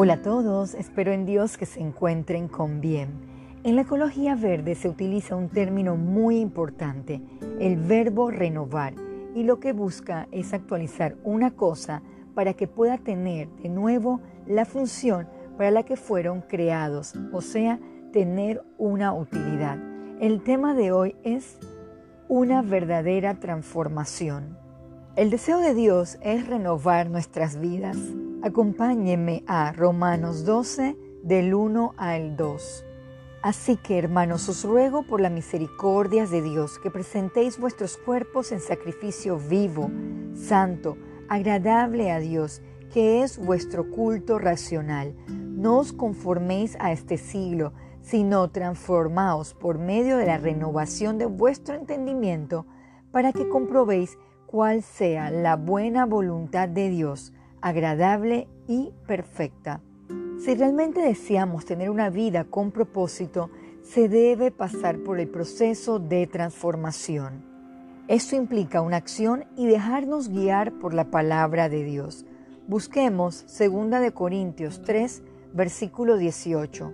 Hola a todos, espero en Dios que se encuentren con bien. En la ecología verde se utiliza un término muy importante, el verbo renovar, y lo que busca es actualizar una cosa para que pueda tener de nuevo la función para la que fueron creados, o sea, tener una utilidad. El tema de hoy es una verdadera transformación. El deseo de Dios es renovar nuestras vidas Acompáñenme a Romanos 12 del 1 al 2. Así que, hermanos, os ruego por las misericordias de Dios que presentéis vuestros cuerpos en sacrificio vivo, santo, agradable a Dios, que es vuestro culto racional. No os conforméis a este siglo, sino transformaos por medio de la renovación de vuestro entendimiento, para que comprobéis cuál sea la buena voluntad de Dios agradable y perfecta. Si realmente deseamos tener una vida con propósito, se debe pasar por el proceso de transformación. Esto implica una acción y dejarnos guiar por la palabra de Dios. Busquemos 2 de Corintios 3, versículo 18.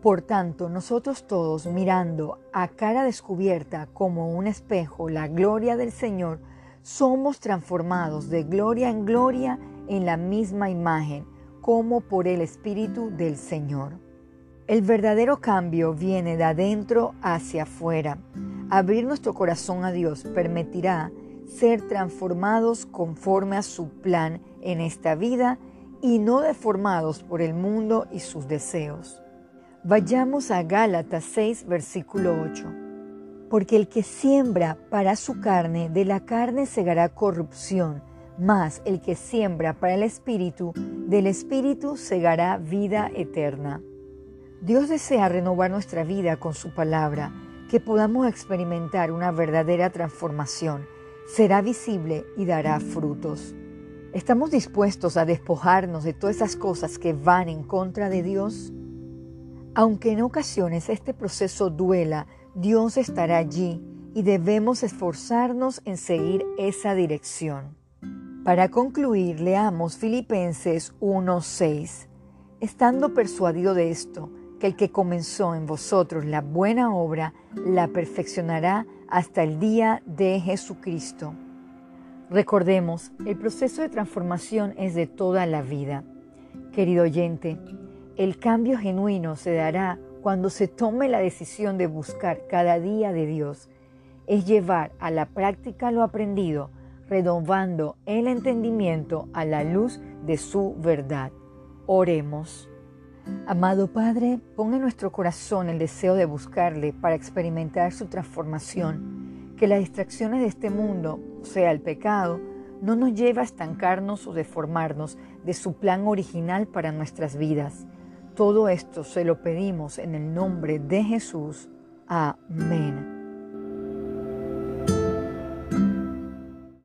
Por tanto, nosotros todos mirando a cara descubierta como un espejo la gloria del Señor, somos transformados de gloria en gloria en la misma imagen, como por el Espíritu del Señor. El verdadero cambio viene de adentro hacia afuera. Abrir nuestro corazón a Dios permitirá ser transformados conforme a su plan en esta vida y no deformados por el mundo y sus deseos. Vayamos a Gálatas 6, versículo 8. Porque el que siembra para su carne, de la carne segará corrupción, mas el que siembra para el Espíritu, del Espíritu segará vida eterna. Dios desea renovar nuestra vida con su palabra, que podamos experimentar una verdadera transformación. Será visible y dará frutos. ¿Estamos dispuestos a despojarnos de todas esas cosas que van en contra de Dios? Aunque en ocasiones este proceso duela, Dios estará allí y debemos esforzarnos en seguir esa dirección. Para concluir, leamos Filipenses 1:6. Estando persuadido de esto, que el que comenzó en vosotros la buena obra, la perfeccionará hasta el día de Jesucristo. Recordemos, el proceso de transformación es de toda la vida. Querido oyente, el cambio genuino se dará cuando se tome la decisión de buscar cada día de Dios. Es llevar a la práctica lo aprendido renovando el entendimiento a la luz de su verdad. Oremos. Amado Padre, ponga en nuestro corazón el deseo de buscarle para experimentar su transformación, que las distracciones de este mundo, sea, el pecado, no nos lleve a estancarnos o deformarnos de su plan original para nuestras vidas. Todo esto se lo pedimos en el nombre de Jesús. Amén.